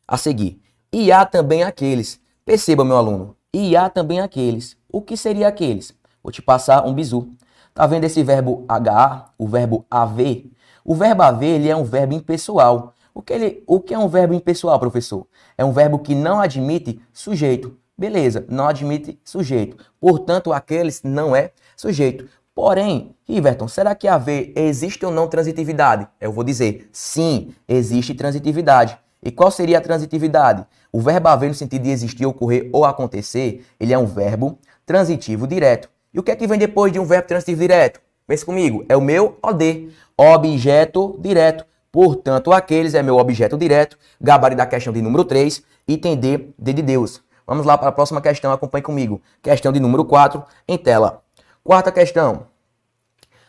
A seguir. E há também aqueles. Perceba, meu aluno. E há também aqueles. O que seria aqueles? Vou te passar um bizu. Tá vendo esse verbo HA, o verbo haver? O verbo haver ele é um verbo impessoal. O que, ele, o que é um verbo impessoal, professor? É um verbo que não admite sujeito. Beleza, não admite sujeito. Portanto, aqueles não é sujeito. Porém, Riverton, será que haver existe ou não transitividade? Eu vou dizer, sim, existe transitividade. E qual seria a transitividade? O verbo haver no sentido de existir, ocorrer ou acontecer, ele é um verbo transitivo direto. E o que é que vem depois de um verbo transitivo direto? Pense comigo, é o meu OD, objeto direto. Portanto, aqueles é meu objeto direto, gabarito da questão de número 3, item D, D de Deus. Vamos lá para a próxima questão, acompanhe comigo. Questão de número 4, em tela. Quarta questão.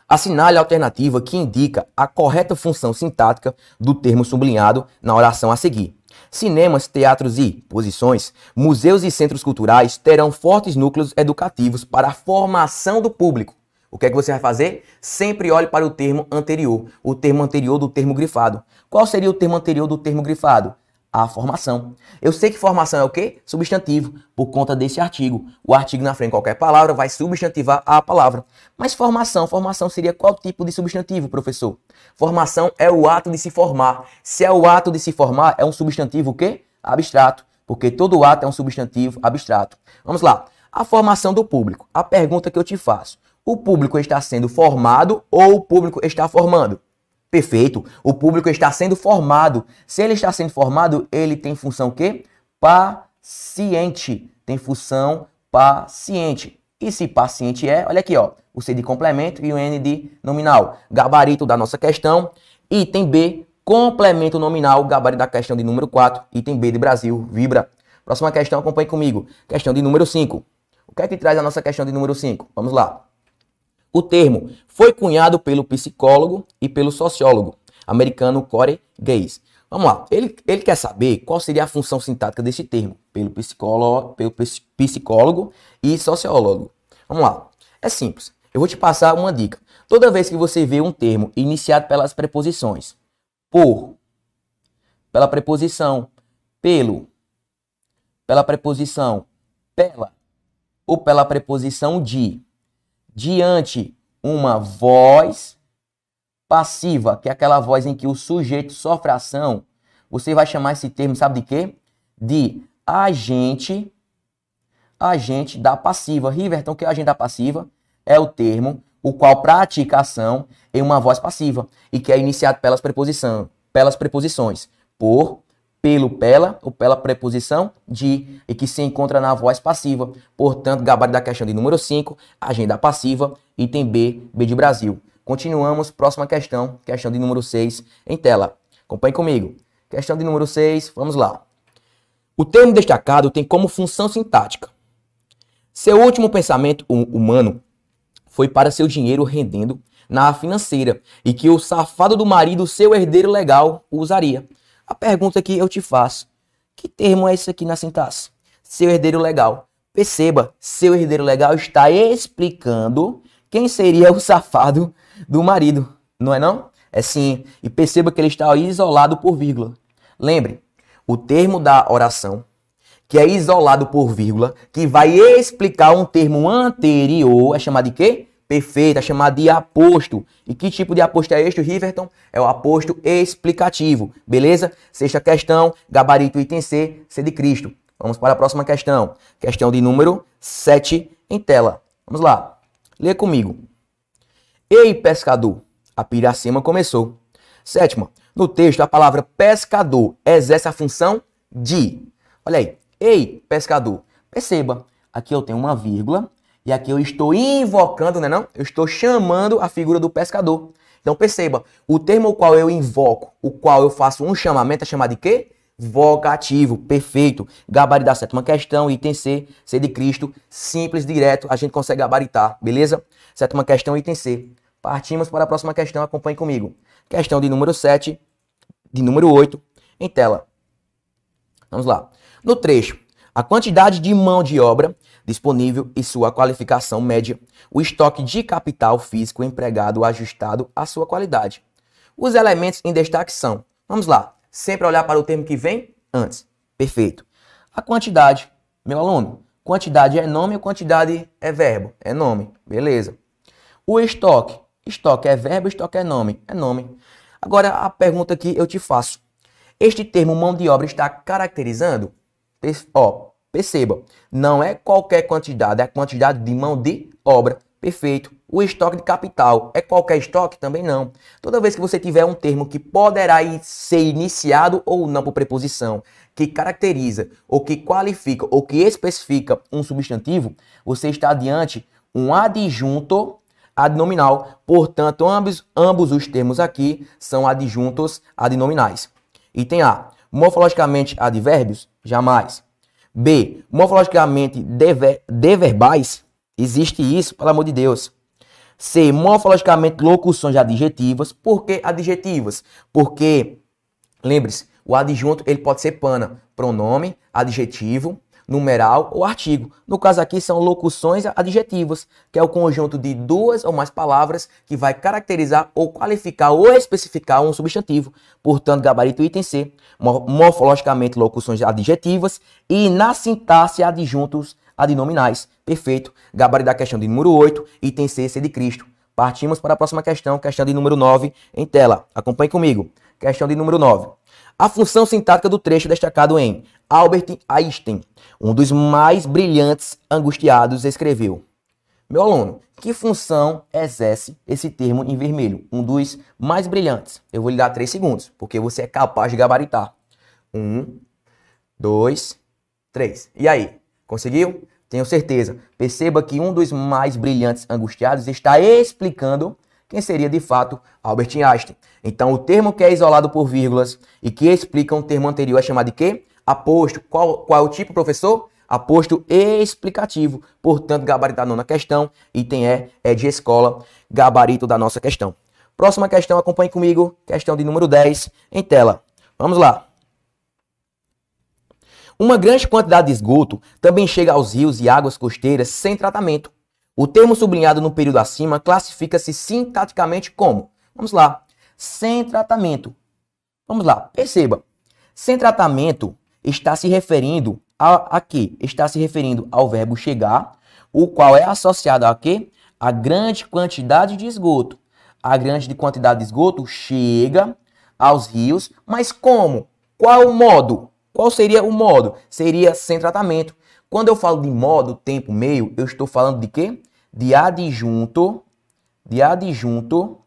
Assinale a alternativa que indica a correta função sintática do termo sublinhado na oração a seguir. Cinemas, teatros e posições, museus e centros culturais terão fortes núcleos educativos para a formação do público. O que é que você vai fazer? Sempre olhe para o termo anterior, o termo anterior do termo grifado. Qual seria o termo anterior do termo grifado? a formação. Eu sei que formação é o quê? Substantivo, por conta desse artigo. O artigo na frente qualquer palavra vai substantivar a palavra. Mas formação, formação seria qual tipo de substantivo, professor? Formação é o ato de se formar. Se é o ato de se formar, é um substantivo o quê? Abstrato, porque todo ato é um substantivo abstrato. Vamos lá. A formação do público. A pergunta que eu te faço. O público está sendo formado ou o público está formando? Perfeito. O público está sendo formado. Se ele está sendo formado, ele tem função que? Paciente. Tem função paciente. E se paciente é, olha aqui, ó, o C de complemento e o N de nominal. Gabarito da nossa questão. Item B, complemento nominal, gabarito da questão de número 4. Item B de Brasil, vibra. Próxima questão, acompanhe comigo. Questão de número 5. O que é que traz a nossa questão de número 5? Vamos lá. O termo foi cunhado pelo psicólogo e pelo sociólogo americano Corey Gaze. Vamos lá, ele, ele quer saber qual seria a função sintática desse termo, pelo psicólogo, pelo psicólogo e sociólogo. Vamos lá, é simples. Eu vou te passar uma dica. Toda vez que você vê um termo iniciado pelas preposições por, pela preposição pelo, pela preposição pela ou pela preposição de, diante uma voz passiva, que é aquela voz em que o sujeito sofre ação, você vai chamar esse termo, sabe de quê? De agente, agente da passiva. Riverton, que é agente da passiva? É o termo o qual pratica ação em uma voz passiva e que é iniciado pelas, preposição, pelas preposições por, pelo, pela ou pela preposição de e que se encontra na voz passiva. Portanto, gabarito da questão de número 5, agenda passiva, item B, B de Brasil. Continuamos, próxima questão, questão de número 6 em tela. Acompanhe comigo. Questão de número 6, vamos lá. O termo destacado tem como função sintática. Seu último pensamento humano foi para seu dinheiro rendendo na financeira e que o safado do marido, seu herdeiro legal, usaria. A pergunta que eu te faço: que termo é esse aqui na sintaxe? Seu herdeiro legal. Perceba, seu herdeiro legal está explicando quem seria o safado do marido, não é não? É sim. E perceba que ele está isolado por vírgula. Lembre, o termo da oração, que é isolado por vírgula, que vai explicar um termo anterior, é chamado de quê? Perfeita, chamada de aposto. E que tipo de aposto é este, Riverton? É o aposto explicativo, beleza? Sexta questão, gabarito item C, C de Cristo. Vamos para a próxima questão. Questão de número 7 em tela. Vamos lá. Lê comigo. Ei, pescador, a piracema começou. Sétima, no texto a palavra pescador exerce a função de. Olha aí. Ei, pescador. Perceba, aqui eu tenho uma vírgula e aqui eu estou invocando, né não? Eu estou chamando a figura do pescador. Então perceba, o termo o qual eu invoco, o qual eu faço um chamamento é chamado de quê? vocativo. Perfeito. Gabarito da sétima questão, item C, C de Cristo. Simples, direto, a gente consegue gabaritar, beleza? Sétima questão, item C. Partimos para a próxima questão, acompanhe comigo. Questão de número 7, de número 8, em tela. Vamos lá. No trecho, a quantidade de mão de obra disponível e sua qualificação média, o estoque de capital físico empregado ajustado à sua qualidade. Os elementos em destaque são, vamos lá, sempre olhar para o termo que vem antes. Perfeito. A quantidade, meu aluno, quantidade é nome ou quantidade é verbo? É nome, beleza. O estoque, estoque é verbo, estoque é nome, é nome. Agora a pergunta que eu te faço, este termo mão de obra está caracterizando? Ó, perceba, não é qualquer quantidade, é a quantidade de mão de obra. Perfeito. O estoque de capital é qualquer estoque? Também não. Toda vez que você tiver um termo que poderá ser iniciado ou não por preposição, que caracteriza, ou que qualifica, ou que especifica um substantivo, você está diante um adjunto adnominal. Portanto, ambos, ambos os termos aqui são adjuntos adnominais. Item A. Morfologicamente advérbios? Jamais. B. Morfologicamente dever, deverbais? Existe isso, pelo amor de Deus. C. Morfologicamente locuções adjetivas. Por que adjetivas? Porque, lembre-se, o adjunto ele pode ser pana, pronome, adjetivo, numeral ou artigo. No caso aqui são locuções adjetivas, que é o conjunto de duas ou mais palavras que vai caracterizar ou qualificar ou especificar um substantivo. Portanto, gabarito item C, morfologicamente locuções adjetivas e na sintaxe adjuntos adnominais. Perfeito. Gabarito da questão de número 8, item C, C de Cristo. Partimos para a próxima questão, questão de número 9, em tela. Acompanhe comigo. Questão de número 9. A função sintática do trecho destacado em Albert Einstein, um dos mais brilhantes angustiados, escreveu: Meu aluno, que função exerce esse termo em vermelho? Um dos mais brilhantes. Eu vou lhe dar três segundos, porque você é capaz de gabaritar. Um, dois, três. E aí? Conseguiu? Tenho certeza. Perceba que um dos mais brilhantes angustiados está explicando quem seria de fato Albert Einstein. Então, o termo que é isolado por vírgulas e que explica um termo anterior é chamado de quê? Aposto. Qual, qual é o tipo, professor? Aposto explicativo. Portanto, gabarito da nona questão, item E é de escola, gabarito da nossa questão. Próxima questão, acompanhe comigo, questão de número 10, em tela. Vamos lá. Uma grande quantidade de esgoto também chega aos rios e águas costeiras sem tratamento, o termo sublinhado no período acima classifica-se sintaticamente como, vamos lá, sem tratamento. Vamos lá, perceba. Sem tratamento está se referindo a, a quê? Está se referindo ao verbo chegar, o qual é associado a quê? A grande quantidade de esgoto. A grande quantidade de esgoto chega aos rios, mas como? Qual o modo? Qual seria o modo? Seria sem tratamento. Quando eu falo de modo, tempo, meio, eu estou falando de quê? de adjunto, de adjunto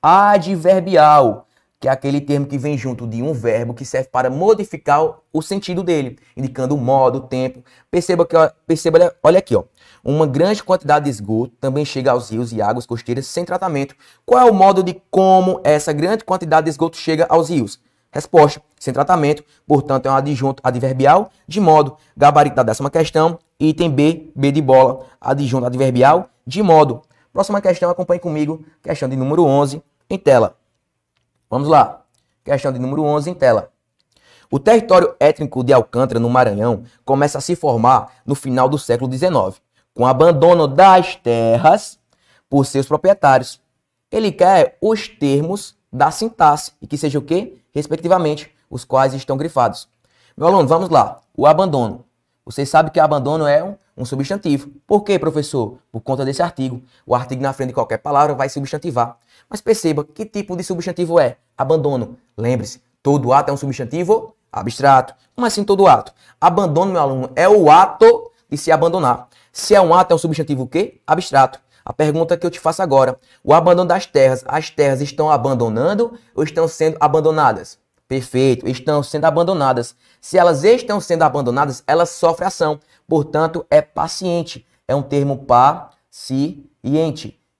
adverbial, que é aquele termo que vem junto de um verbo que serve para modificar o sentido dele, indicando o modo, o tempo. Perceba que perceba, olha aqui, ó. Uma grande quantidade de esgoto também chega aos rios e águas costeiras sem tratamento. Qual é o modo de como essa grande quantidade de esgoto chega aos rios? Resposta: sem tratamento, portanto é um adjunto adverbial de modo. Gabarito da décima questão, item B, B de bola, adjunto adverbial de modo. Próxima questão, acompanhe comigo, questão de número 11 em tela. Vamos lá. Questão de número 11 em tela. O território étnico de Alcântara, no Maranhão, começa a se formar no final do século XIX, com o abandono das terras por seus proprietários. Ele quer os termos da sintaxe e que seja o quê? respectivamente, os quais estão grifados. Meu aluno, vamos lá. O abandono. Você sabe que abandono é um, um substantivo. Por quê, professor? Por conta desse artigo. O artigo na frente de qualquer palavra vai substantivar. Mas perceba que tipo de substantivo é abandono. Lembre-se, todo ato é um substantivo abstrato. Como assim todo ato? Abandono, meu aluno, é o ato de se abandonar. Se é um ato, é um substantivo o quê? Abstrato. A pergunta que eu te faço agora: o abandono das terras, as terras estão abandonando ou estão sendo abandonadas? Perfeito, estão sendo abandonadas. Se elas estão sendo abandonadas, elas sofrem ação. Portanto, é paciente. É um termo paciente.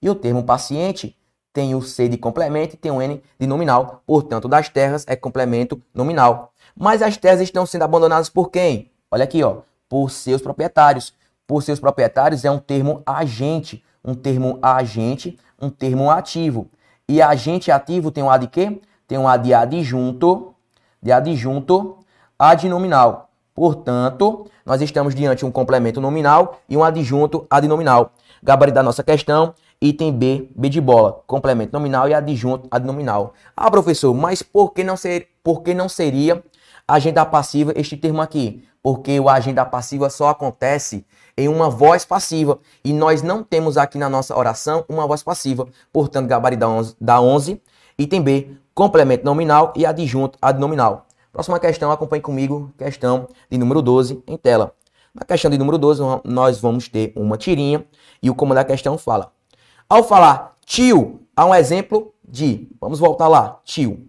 E o termo paciente tem o C de complemento e tem o N de nominal. Portanto, das terras é complemento nominal. Mas as terras estão sendo abandonadas por quem? Olha aqui, ó, por seus proprietários. Por seus proprietários é um termo agente, um termo agente, um termo ativo. E agente ativo tem um A de quê? Tem um A de adjunto, de adjunto adnominal. Portanto, nós estamos diante de um complemento nominal e um adjunto adnominal. Gabarito da nossa questão, item B, B de bola, complemento nominal e adjunto adnominal. Ah, professor, mas por que não, ser, por que não seria agenda passiva este termo aqui? Porque o agenda passiva só acontece em uma voz passiva e nós não temos aqui na nossa oração uma voz passiva. Portanto, gabarito da 11, da 11 item B, complemento nominal e adjunto adnominal. Próxima questão, acompanhe comigo, questão de número 12 em tela. Na questão de número 12, nós vamos ter uma tirinha e o comando da questão fala. Ao falar tio, há um exemplo de, vamos voltar lá, tio.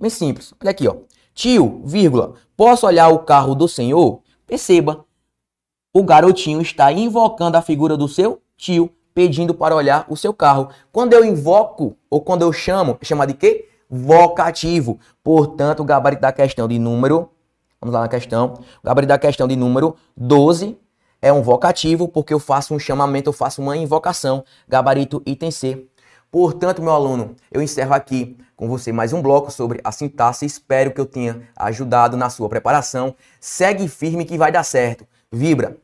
Bem simples, olha aqui, ó. Tio, vírgula, posso olhar o carro do senhor? Perceba, o garotinho está invocando a figura do seu tio, pedindo para olhar o seu carro. Quando eu invoco, ou quando eu chamo, é chamado de quê? Vocativo. Portanto, o gabarito da questão de número, vamos lá na questão, o gabarito da questão de número 12 é um vocativo, porque eu faço um chamamento, eu faço uma invocação, gabarito item C. Portanto, meu aluno, eu encerro aqui com você mais um bloco sobre a sintaxe. Espero que eu tenha ajudado na sua preparação. Segue firme que vai dar certo. Vibra.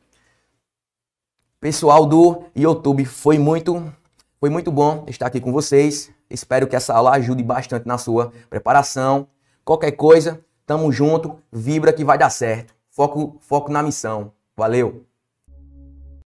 Pessoal do YouTube, foi muito, foi muito bom estar aqui com vocês. Espero que essa aula ajude bastante na sua preparação. Qualquer coisa, tamo junto. Vibra que vai dar certo. Foco, foco na missão. Valeu!